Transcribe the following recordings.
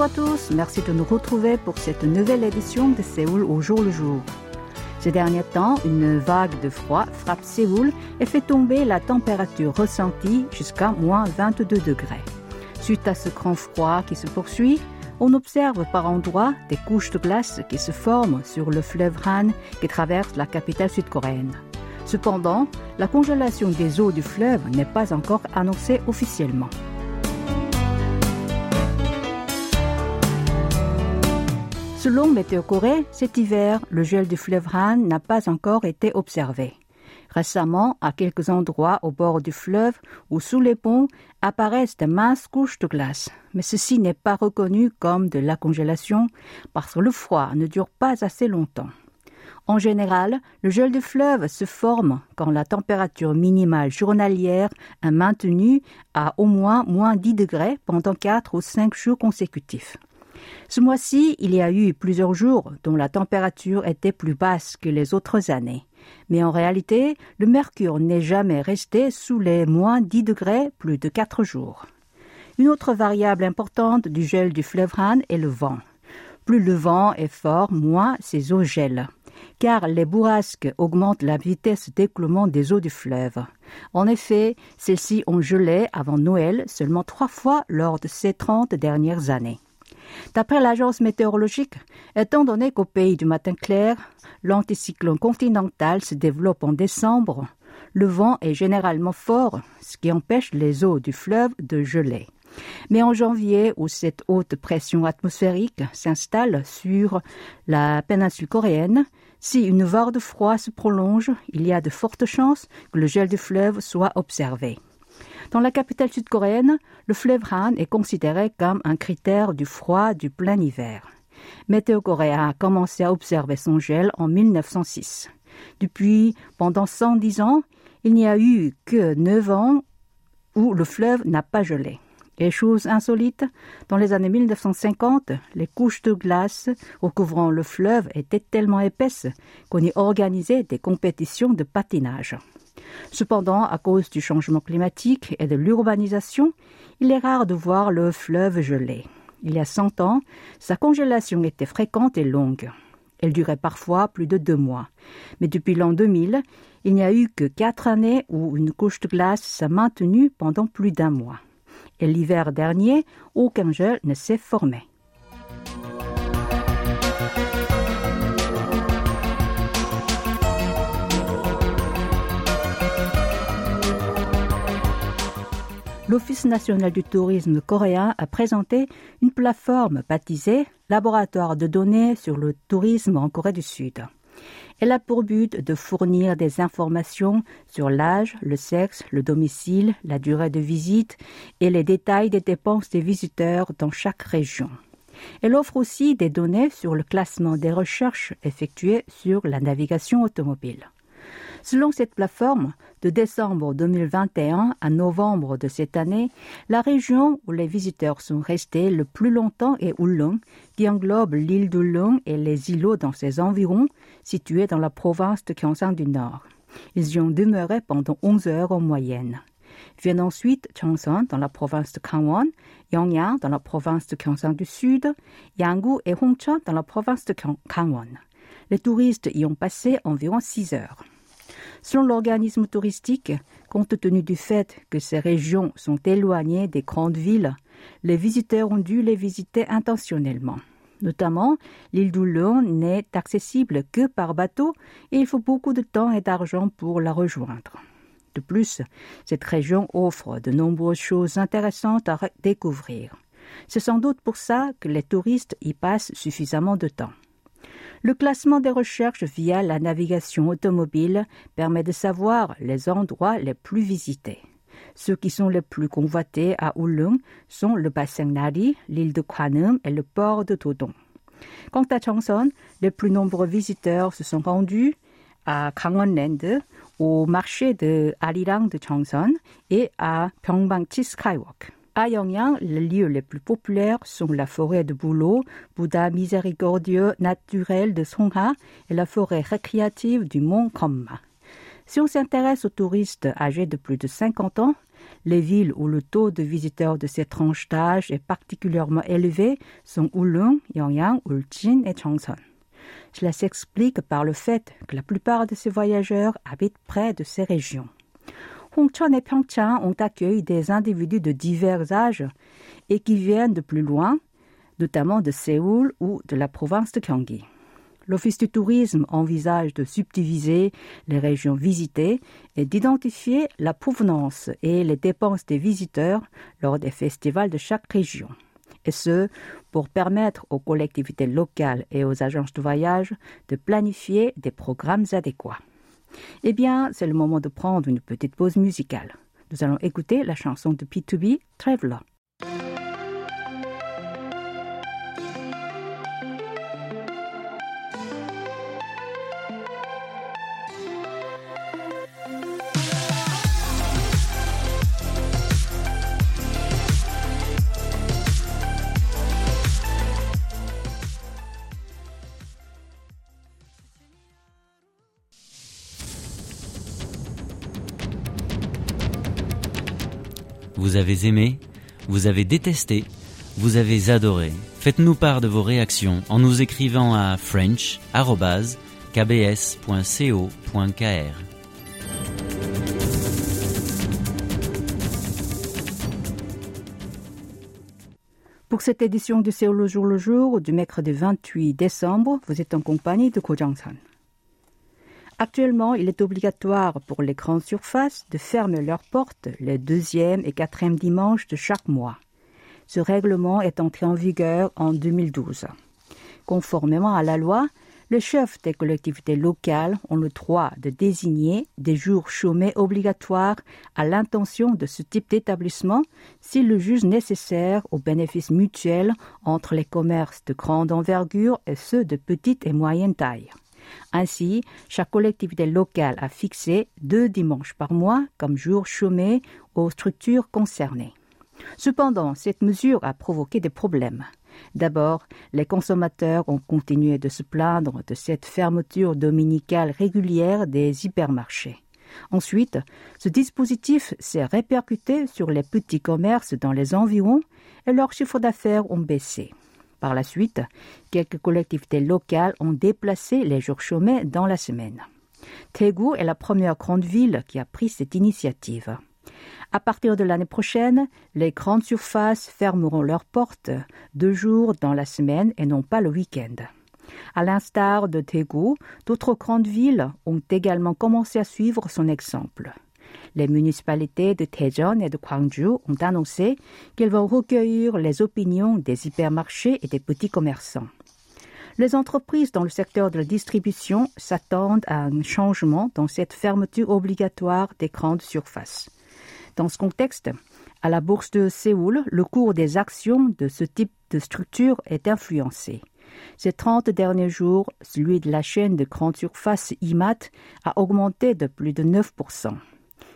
Bonjour à tous, merci de nous retrouver pour cette nouvelle édition de Séoul au jour le jour. Ces derniers temps, une vague de froid frappe Séoul et fait tomber la température ressentie jusqu'à moins 22 degrés. Suite à ce grand froid qui se poursuit, on observe par endroits des couches de glace qui se forment sur le fleuve Han qui traverse la capitale sud-coréenne. Cependant, la congélation des eaux du fleuve n'est pas encore annoncée officiellement. Selon Météo Corée, cet hiver, le gel du fleuve Han n'a pas encore été observé. Récemment, à quelques endroits au bord du fleuve ou sous les ponts apparaissent de minces couches de glace, mais ceci n'est pas reconnu comme de la congélation parce que le froid ne dure pas assez longtemps. En général, le gel du fleuve se forme quand la température minimale journalière est maintenue à au moins moins 10 degrés pendant 4 ou 5 jours consécutifs. Ce mois-ci, il y a eu plusieurs jours dont la température était plus basse que les autres années. Mais en réalité, le mercure n'est jamais resté sous les moins 10 degrés plus de 4 jours. Une autre variable importante du gel du fleuve Han est le vent. Plus le vent est fort, moins ces eaux gèlent car les bourrasques augmentent la vitesse d'écoulement des eaux du fleuve. En effet, celles-ci ont gelé avant Noël seulement trois fois lors de ces trente dernières années. D'après l'agence météorologique, étant donné qu'au pays du matin clair, l'anticyclone continental se développe en décembre, le vent est généralement fort, ce qui empêche les eaux du fleuve de geler. Mais en janvier, où cette haute pression atmosphérique s'installe sur la péninsule coréenne, si une vague de froid se prolonge, il y a de fortes chances que le gel du fleuve soit observé. Dans la capitale sud-coréenne, le fleuve Han est considéré comme un critère du froid du plein hiver. Météo Corée a commencé à observer son gel en 1906. Depuis, pendant 110 ans, il n'y a eu que 9 ans où le fleuve n'a pas gelé. Et chose insolite, dans les années 1950, les couches de glace recouvrant le fleuve étaient tellement épaisses qu'on y organisait des compétitions de patinage. Cependant, à cause du changement climatique et de l'urbanisation, il est rare de voir le fleuve gelé. Il y a 100 ans, sa congélation était fréquente et longue. Elle durait parfois plus de deux mois. Mais depuis l'an 2000, il n'y a eu que quatre années où une couche de glace s'est maintenue pendant plus d'un mois et l'hiver dernier, aucun gel ne s'est formé. L'Office national du tourisme coréen a présenté une plateforme baptisée Laboratoire de données sur le tourisme en Corée du Sud. Elle a pour but de fournir des informations sur l'âge, le sexe, le domicile, la durée de visite et les détails des dépenses des visiteurs dans chaque région. Elle offre aussi des données sur le classement des recherches effectuées sur la navigation automobile. Selon cette plateforme, de décembre 2021 à novembre de cette année, la région où les visiteurs sont restés le plus longtemps est Ulong, qui englobe l'île d'Ulong et les îlots dans ses environs, situés dans la province de Gyeongsang du Nord. Ils y ont demeuré pendant 11 heures en moyenne. Viennent ensuite Cheongsan dans la province de Gangwon, Yongyang dans la province de Gyeongsang du Sud, Yanggu et Hongcheon dans la province de Gangwon. Les touristes y ont passé environ 6 heures. Selon l'organisme touristique, compte tenu du fait que ces régions sont éloignées des grandes villes, les visiteurs ont dû les visiter intentionnellement. Notamment, l'île d'Oulon n'est accessible que par bateau et il faut beaucoup de temps et d'argent pour la rejoindre. De plus, cette région offre de nombreuses choses intéressantes à découvrir. C'est sans doute pour ça que les touristes y passent suffisamment de temps. Le classement des recherches via la navigation automobile permet de savoir les endroits les plus visités. Ceux qui sont les plus convoités à Ulung sont le bassin Nari, l'île de Kwanum et le port de Todong. Quant à Changson, les plus nombreux visiteurs se sont rendus à Gangwon-land, au marché de Arirang de Changson et à Pyeongbang-chi Skywalk. À Yongyang, les lieux les plus populaires sont la forêt de Bouleau, Bouddha miséricordieux naturel de Songha et la forêt récréative du mont Komma. Si on s'intéresse aux touristes âgés de plus de 50 ans, les villes où le taux de visiteurs de cette tranche d'âge est particulièrement élevé sont Ulung, Yongyang, Ulchin et Changson. Cela s'explique par le fait que la plupart de ces voyageurs habitent près de ces régions. Hongcheon et Pyeongchang ont accueilli des individus de divers âges et qui viennent de plus loin, notamment de Séoul ou de la province de Gyeonggi. L'Office du tourisme envisage de subdiviser les régions visitées et d'identifier la provenance et les dépenses des visiteurs lors des festivals de chaque région. Et ce, pour permettre aux collectivités locales et aux agences de voyage de planifier des programmes adéquats. Eh bien, c'est le moment de prendre une petite pause musicale. Nous allons écouter la chanson de P2B, Traveler. Vous avez aimé, vous avez détesté, vous avez adoré. Faites-nous part de vos réactions en nous écrivant à french.kbs.co.kr. Pour cette édition de Séoul le jour le jour du mercredi 28 décembre, vous êtes en compagnie de Ko Jang-san. Actuellement, il est obligatoire pour les grandes surfaces de fermer leurs portes les deuxième et quatrième dimanches de chaque mois. Ce règlement est entré en vigueur en 2012. Conformément à la loi, les chefs des collectivités locales ont le droit de désigner des jours chômés obligatoires à l'intention de ce type d'établissement s'ils le jugent nécessaire au bénéfice mutuel entre les commerces de grande envergure et ceux de petite et moyenne taille. Ainsi, chaque collectivité locale a fixé deux dimanches par mois comme jour chômé aux structures concernées. Cependant, cette mesure a provoqué des problèmes. D'abord, les consommateurs ont continué de se plaindre de cette fermeture dominicale régulière des hypermarchés. Ensuite, ce dispositif s'est répercuté sur les petits commerces dans les environs et leurs chiffres d'affaires ont baissé. Par la suite, quelques collectivités locales ont déplacé les jours chômés dans la semaine. Taegu est la première grande ville qui a pris cette initiative. À partir de l'année prochaine, les grandes surfaces fermeront leurs portes deux jours dans la semaine et non pas le week-end. À l'instar de Taegu, d'autres grandes villes ont également commencé à suivre son exemple. Les municipalités de Daejeon et de Gwangju ont annoncé qu'elles vont recueillir les opinions des hypermarchés et des petits commerçants. Les entreprises dans le secteur de la distribution s'attendent à un changement dans cette fermeture obligatoire des grandes surfaces. Dans ce contexte, à la bourse de Séoul, le cours des actions de ce type de structure est influencé. Ces 30 derniers jours, celui de la chaîne de grande surface IMAT a augmenté de plus de 9%.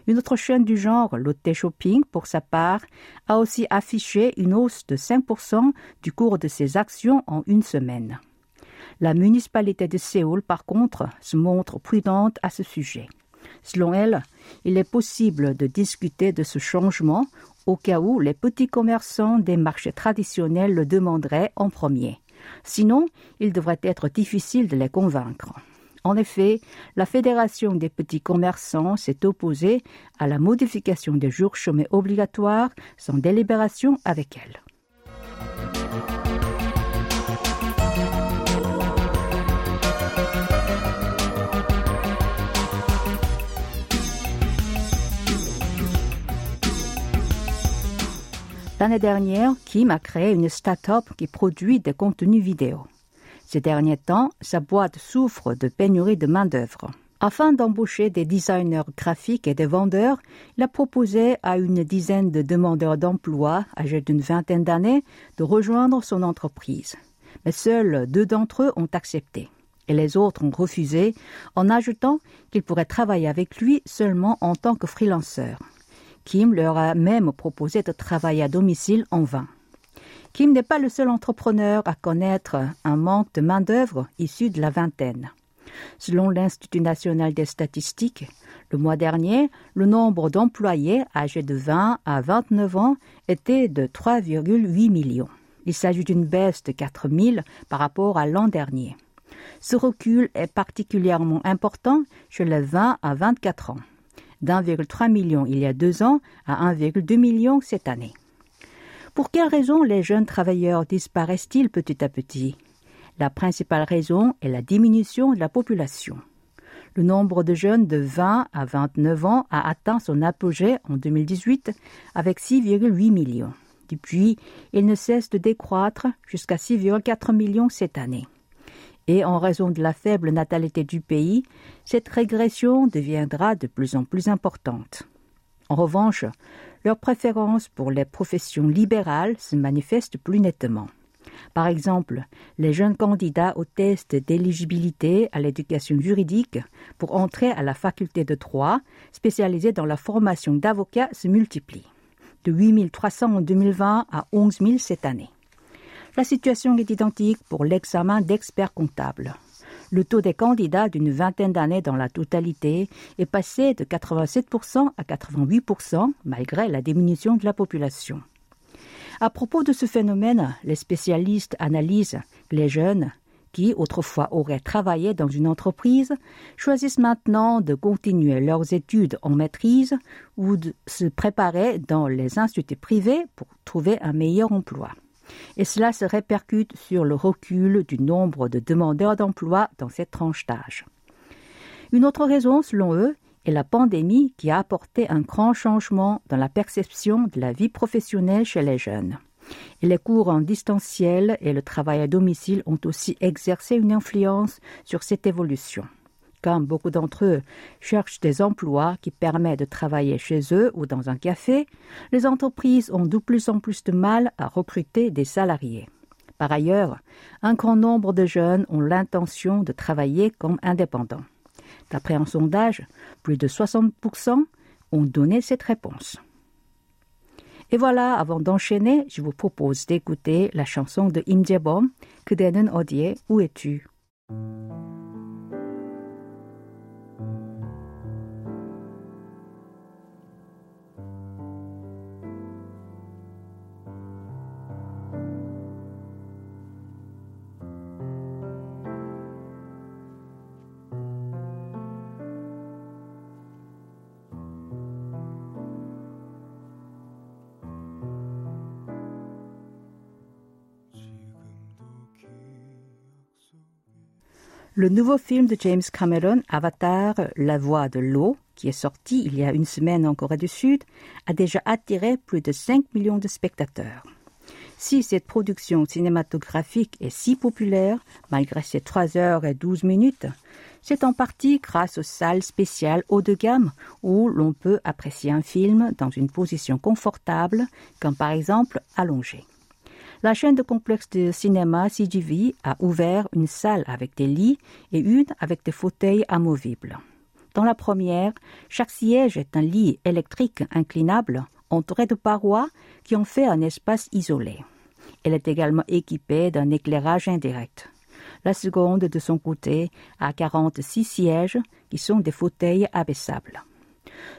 Une autre chaîne du genre, Lotte Shopping, pour sa part, a aussi affiché une hausse de 5% du cours de ses actions en une semaine. La municipalité de Séoul, par contre, se montre prudente à ce sujet. Selon elle, il est possible de discuter de ce changement au cas où les petits commerçants des marchés traditionnels le demanderaient en premier. Sinon, il devrait être difficile de les convaincre. En effet, la Fédération des petits commerçants s'est opposée à la modification des jours chômés obligatoires sans délibération avec elle. L'année dernière, Kim a créé une start-up qui produit des contenus vidéo. Ces derniers temps, sa boîte souffre de pénurie de main-d'œuvre. Afin d'embaucher des designers graphiques et des vendeurs, il a proposé à une dizaine de demandeurs d'emploi âgés d'une vingtaine d'années de rejoindre son entreprise. Mais seuls deux d'entre eux ont accepté et les autres ont refusé en ajoutant qu'ils pourraient travailler avec lui seulement en tant que freelanceur. Kim leur a même proposé de travailler à domicile en vain. Kim n'est pas le seul entrepreneur à connaître un manque de main-d'œuvre issue de la vingtaine. Selon l'Institut national des statistiques, le mois dernier, le nombre d'employés âgés de 20 à 29 ans était de 3,8 millions. Il s'agit d'une baisse de 4 000 par rapport à l'an dernier. Ce recul est particulièrement important chez les 20 à 24 ans, d'1,3 million il y a deux ans à 1,2 million cette année. Pour quelles raisons les jeunes travailleurs disparaissent-ils petit à petit? La principale raison est la diminution de la population. Le nombre de jeunes de 20 à 29 ans a atteint son apogée en 2018 avec 6,8 millions. Depuis, il ne cesse de décroître jusqu'à 6,4 millions cette année et en raison de la faible natalité du pays, cette régression deviendra de plus en plus importante. En revanche, leur préférence pour les professions libérales se manifeste plus nettement. Par exemple, les jeunes candidats au test d'éligibilité à l'éducation juridique pour entrer à la faculté de droit spécialisée dans la formation d'avocats se multiplient, de 8300 en 2020 à 11 000 cette année. La situation est identique pour l'examen d'experts comptables. Le taux des candidats d'une vingtaine d'années dans la totalité est passé de 87% à 88% malgré la diminution de la population. À propos de ce phénomène, les spécialistes analysent que les jeunes, qui autrefois auraient travaillé dans une entreprise, choisissent maintenant de continuer leurs études en maîtrise ou de se préparer dans les instituts privés pour trouver un meilleur emploi et cela se répercute sur le recul du nombre de demandeurs d'emploi dans cette tranche d'âge. Une autre raison, selon eux, est la pandémie qui a apporté un grand changement dans la perception de la vie professionnelle chez les jeunes. Les cours en distanciel et le travail à domicile ont aussi exercé une influence sur cette évolution comme beaucoup d'entre eux cherchent des emplois qui permettent de travailler chez eux ou dans un café, les entreprises ont de plus en plus de mal à recruter des salariés. Par ailleurs, un grand nombre de jeunes ont l'intention de travailler comme indépendants. D'après un sondage, plus de 60% ont donné cette réponse. Et voilà, avant d'enchaîner, je vous propose d'écouter la chanson de Im Jae-bom, 그대는 어디에, où es-tu? Le nouveau film de James Cameron, Avatar, La voix de l'eau, qui est sorti il y a une semaine en Corée du Sud, a déjà attiré plus de 5 millions de spectateurs. Si cette production cinématographique est si populaire, malgré ses 3 heures et 12 minutes, c'est en partie grâce aux salles spéciales haut de gamme où l'on peut apprécier un film dans une position confortable, comme par exemple allongé. La chaîne de complexe de cinéma CGV a ouvert une salle avec des lits et une avec des fauteuils amovibles. Dans la première, chaque siège est un lit électrique inclinable entouré de parois qui en fait un espace isolé. Elle est également équipée d'un éclairage indirect. La seconde, de son côté, a 46 sièges qui sont des fauteuils abaissables.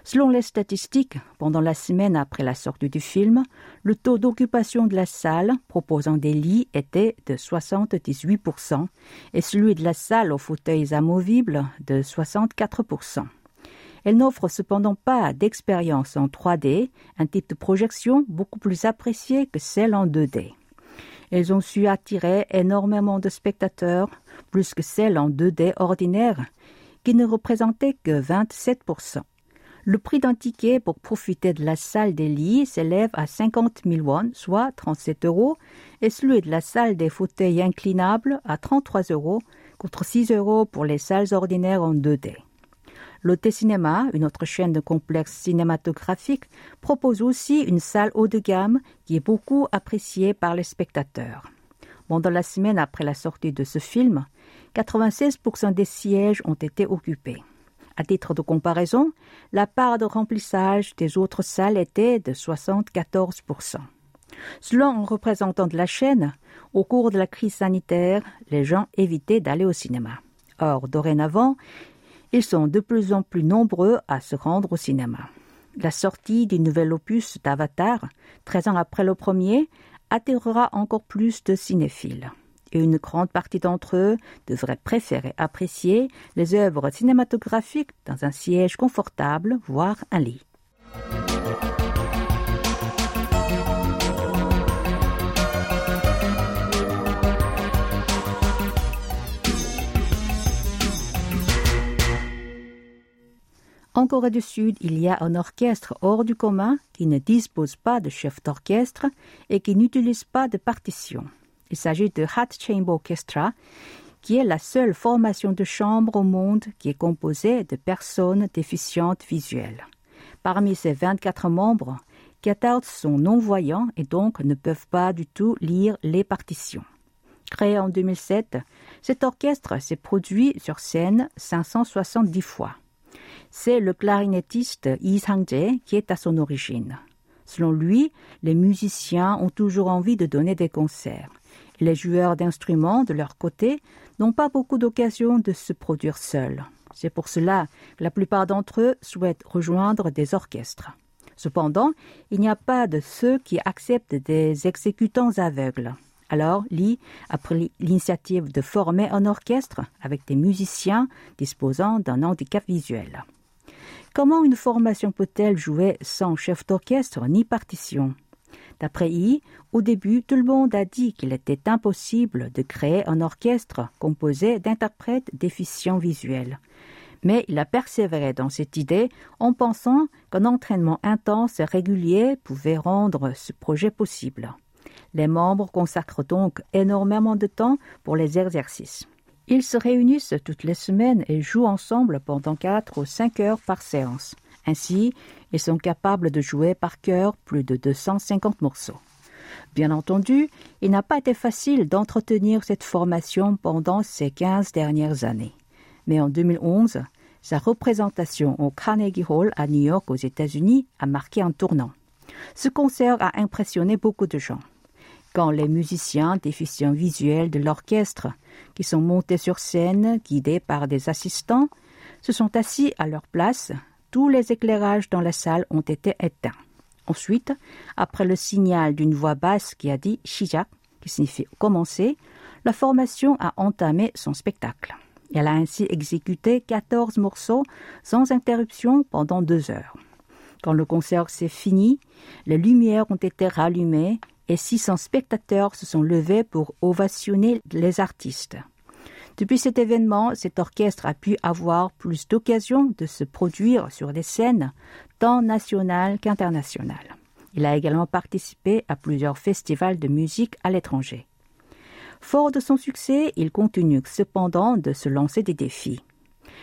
Selon les statistiques, pendant la semaine après la sortie du film, le taux d'occupation de la salle proposant des lits était de 78% et celui de la salle aux fauteuils amovibles de 64%. Elle n'offre cependant pas d'expérience en 3D, un type de projection beaucoup plus apprécié que celle en 2D. Elles ont su attirer énormément de spectateurs, plus que celles en 2D ordinaire, qui ne représentaient que 27%. Le prix d'un ticket pour profiter de la salle des lits s'élève à 50 000 won, soit 37 euros, et celui de la salle des fauteuils inclinables à 33 euros, contre 6 euros pour les salles ordinaires en 2D. Lotte Cinéma, une autre chaîne de complexe cinématographique, propose aussi une salle haut de gamme qui est beaucoup appréciée par les spectateurs. Pendant la semaine après la sortie de ce film, 96% des sièges ont été occupés. À titre de comparaison, la part de remplissage des autres salles était de 74%. Selon un représentant de la chaîne, au cours de la crise sanitaire, les gens évitaient d'aller au cinéma. Or, dorénavant, ils sont de plus en plus nombreux à se rendre au cinéma. La sortie du nouvel opus d'Avatar, 13 ans après le premier, attirera encore plus de cinéphiles et une grande partie d'entre eux devraient préférer apprécier les œuvres cinématographiques dans un siège confortable, voire un lit. En Corée du Sud, il y a un orchestre hors du commun qui ne dispose pas de chef d'orchestre et qui n'utilise pas de partition. Il s'agit de Hat Chamber Orchestra, qui est la seule formation de chambre au monde qui est composée de personnes déficientes visuelles. Parmi ses 24 membres, 14 sont non-voyants et donc ne peuvent pas du tout lire les partitions. Créé en 2007, cet orchestre s'est produit sur scène 570 fois. C'est le clarinettiste Yi Sang-jae qui est à son origine. Selon lui, les musiciens ont toujours envie de donner des concerts. Les joueurs d'instruments, de leur côté, n'ont pas beaucoup d'occasions de se produire seuls. C'est pour cela que la plupart d'entre eux souhaitent rejoindre des orchestres. Cependant, il n'y a pas de ceux qui acceptent des exécutants aveugles. Alors, Lee a pris l'initiative de former un orchestre avec des musiciens disposant d'un handicap visuel. Comment une formation peut-elle jouer sans chef d'orchestre ni partition? D'après I, au début, tout le monde a dit qu'il était impossible de créer un orchestre composé d'interprètes déficients visuels. Mais il a persévéré dans cette idée en pensant qu'un entraînement intense et régulier pouvait rendre ce projet possible. Les membres consacrent donc énormément de temps pour les exercices. Ils se réunissent toutes les semaines et jouent ensemble pendant quatre ou cinq heures par séance. Ainsi, ils sont capables de jouer par cœur plus de 250 morceaux. Bien entendu, il n'a pas été facile d'entretenir cette formation pendant ces 15 dernières années. Mais en 2011, sa représentation au Carnegie Hall à New York aux États-Unis a marqué un tournant. Ce concert a impressionné beaucoup de gens. Quand les musiciens déficients visuels de l'orchestre, qui sont montés sur scène, guidés par des assistants, se sont assis à leur place, tous les éclairages dans la salle ont été éteints. Ensuite, après le signal d'une voix basse qui a dit Shijak, qui signifie commencer, la formation a entamé son spectacle. Elle a ainsi exécuté 14 morceaux sans interruption pendant deux heures. Quand le concert s'est fini, les lumières ont été rallumées et 600 spectateurs se sont levés pour ovationner les artistes. Depuis cet événement, cet orchestre a pu avoir plus d'occasions de se produire sur des scènes tant nationales qu'internationales. Il a également participé à plusieurs festivals de musique à l'étranger. Fort de son succès, il continue cependant de se lancer des défis.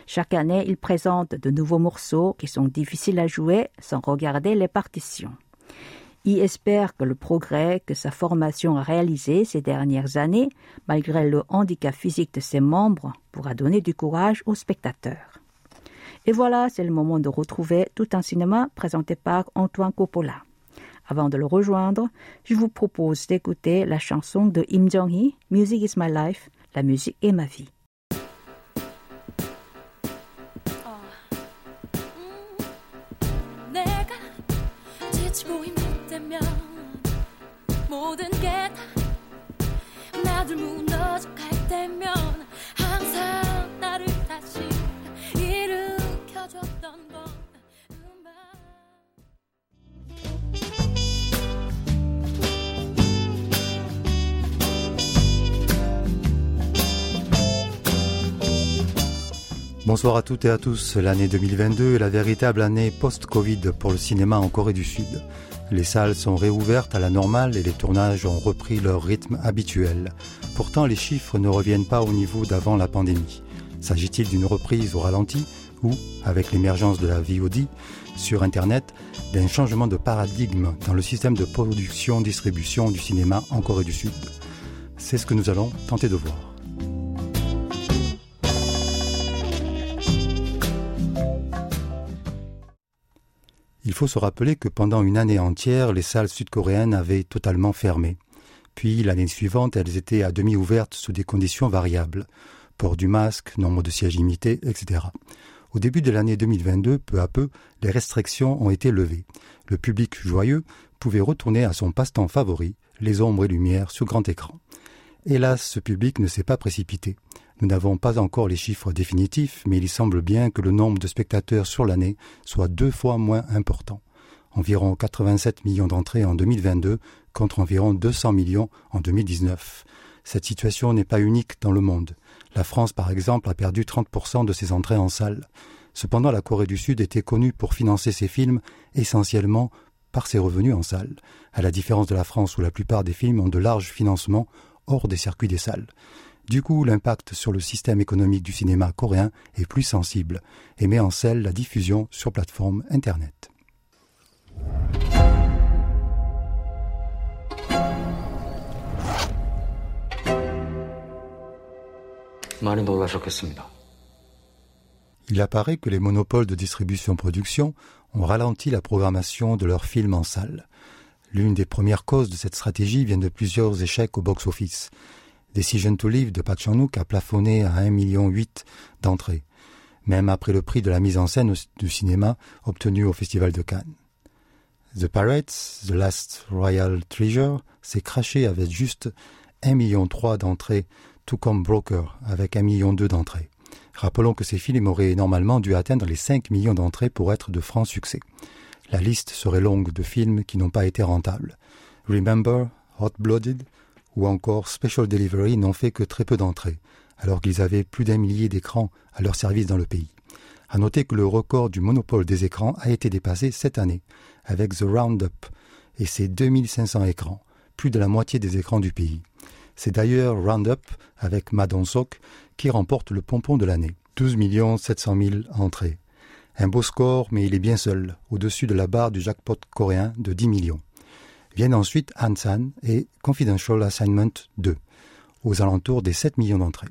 Chaque année, il présente de nouveaux morceaux qui sont difficiles à jouer sans regarder les partitions. Il espère que le progrès que sa formation a réalisé ces dernières années, malgré le handicap physique de ses membres, pourra donner du courage aux spectateurs. Et voilà, c'est le moment de retrouver tout un cinéma présenté par Antoine Coppola. Avant de le rejoindre, je vous propose d'écouter la chanson de Im Jong-hee, Music is my life, la musique est ma vie. 되면 모든 게 다 나도 무너져 갈 때면 Bonsoir à toutes et à tous. L'année 2022 est la véritable année post-Covid pour le cinéma en Corée du Sud. Les salles sont réouvertes à la normale et les tournages ont repris leur rythme habituel. Pourtant, les chiffres ne reviennent pas au niveau d'avant la pandémie. S'agit-il d'une reprise au ralenti ou, avec l'émergence de la VOD sur Internet, d'un changement de paradigme dans le système de production-distribution du cinéma en Corée du Sud? C'est ce que nous allons tenter de voir. Il faut se rappeler que pendant une année entière, les salles sud-coréennes avaient totalement fermé. Puis l'année suivante, elles étaient à demi ouvertes sous des conditions variables. Port du masque, nombre de sièges limités, etc. Au début de l'année 2022, peu à peu, les restrictions ont été levées. Le public joyeux pouvait retourner à son passe-temps favori, les ombres et lumières sur grand écran. Hélas, ce public ne s'est pas précipité. Nous n'avons pas encore les chiffres définitifs, mais il semble bien que le nombre de spectateurs sur l'année soit deux fois moins important. Environ 87 millions d'entrées en 2022 contre environ 200 millions en 2019. Cette situation n'est pas unique dans le monde. La France, par exemple, a perdu 30% de ses entrées en salle. Cependant, la Corée du Sud était connue pour financer ses films essentiellement par ses revenus en salle, à la différence de la France où la plupart des films ont de larges financements hors des circuits des salles. Du coup, l'impact sur le système économique du cinéma coréen est plus sensible et met en scène la diffusion sur plateforme Internet. Il apparaît que les monopoles de distribution-production ont ralenti la programmation de leurs films en salle. L'une des premières causes de cette stratégie vient de plusieurs échecs au box-office. Decision to Live de Park Chan-wook a plafonné à 1,8 million d'entrées, même après le prix de la mise en scène du cinéma obtenu au Festival de Cannes. The Pirates, The Last Royal Treasure, s'est craché avec juste 1,3 million d'entrées, tout comme Broker avec 1,2 million d'entrées. Rappelons que ces films auraient normalement dû atteindre les 5 millions d'entrées pour être de francs succès. La liste serait longue de films qui n'ont pas été rentables. Remember, Hot Blooded, ou encore Special Delivery n'ont fait que très peu d'entrées, alors qu'ils avaient plus d'un millier d'écrans à leur service dans le pays. À noter que le record du monopole des écrans a été dépassé cette année, avec The Roundup et ses 2500 écrans, plus de la moitié des écrans du pays. C'est d'ailleurs Roundup, avec Madon Sok, qui remporte le pompon de l'année. 12 700 000 entrées. Un beau score, mais il est bien seul, au-dessus de la barre du jackpot coréen de 10 millions. Viennent ensuite Hansan et Confidential Assignment 2, aux alentours des 7 millions d'entrées.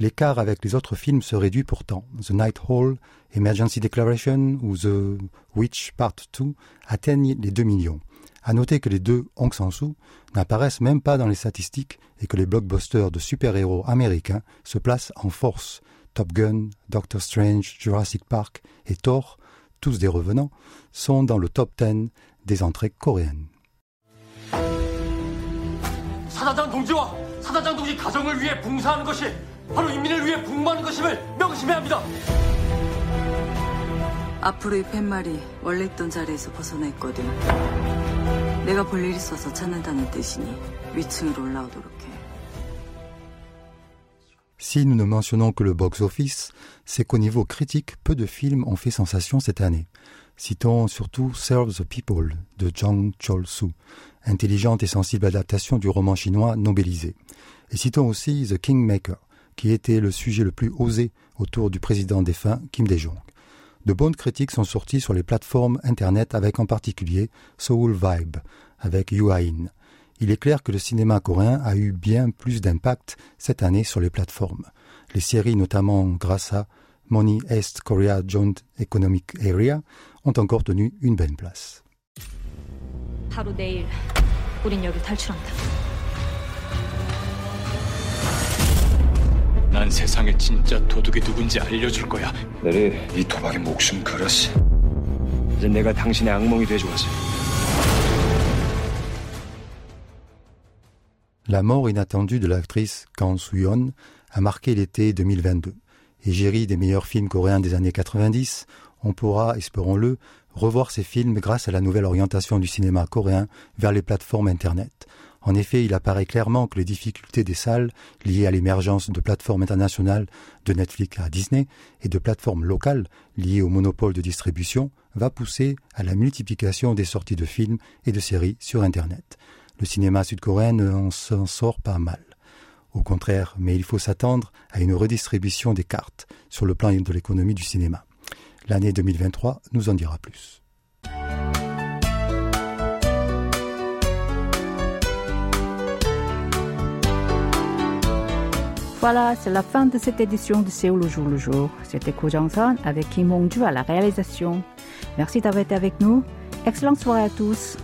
L'écart avec les autres films se réduit pourtant. The Night Hall, Emergency Declaration ou The Witch Part 2 atteignent les 2 millions. À noter que les deux Hong Sang-soo n'apparaissent même pas dans les statistiques et que les blockbusters de super-héros américains se placent en force. Top Gun, Doctor Strange, Jurassic Park et Thor, tous des revenants, sont dans le top 10 des entrées coréennes. 사단장 동지와 사단장 동지 가정을 위해 봉사하는 것이 바로 인민을 위해 복무하는 것임을 명심해야 합니다. 앞으로 이 팻말이 원래 있던 자리에서 벗어냈거든. 내가 볼일 있어서 찾는다는 뜻이니 위층으로 올라오도록 해. Si nous ne mentionnons que le box-office, c'est qu'au niveau critique, peu de films ont fait sensation cette année. Citons surtout Serve the People de Jang Chol-soo, intelligente et sensible adaptation du roman chinois Nobelisé. Et citons aussi The Kingmaker, qui était le sujet le plus osé autour du président défunt Kim Dae-jong. De bonnes critiques sont sorties sur les plateformes Internet avec en particulier Soul Vibe, avec Yuain. Il est clair que le cinéma coréen a eu bien plus d'impact cette année sur les plateformes. Les séries, notamment grâce à Money East Korea Joint Economic Area, ont encore tenu une belle place. 바로 내일 우린 여기 탈출한다. 난 세상에 진짜 도둑이 누군지 알려줄 거야. 내리 이 도박에 목숨 걸었어. 이제 내가 당신의 악몽이 돼줘야지. La mort inattendue de l'actrice Kang Soo-yeon a marqué l'été 2022. Égérie des meilleurs films coréens des années 90, on pourra, espérons-le, revoir ces films grâce à la nouvelle orientation du cinéma coréen vers les plateformes Internet. En effet, il apparaît clairement que les difficultés des salles, liées à l'émergence de plateformes internationales de Netflix à Disney et de plateformes locales liées au monopole de distribution, va pousser à la multiplication des sorties de films et de séries sur Internet. Le cinéma sud-coréen s'en sort pas mal. Au contraire, mais il faut s'attendre à une redistribution des cartes sur le plan de l'économie du cinéma. L'année 2023 nous en dira plus. Voilà, c'est la fin de cette édition de Séoul le jour le jour. C'était Ko Jong-son avec Kim Hong-ju à la réalisation. Merci d'avoir été avec nous. Excellente soirée à tous.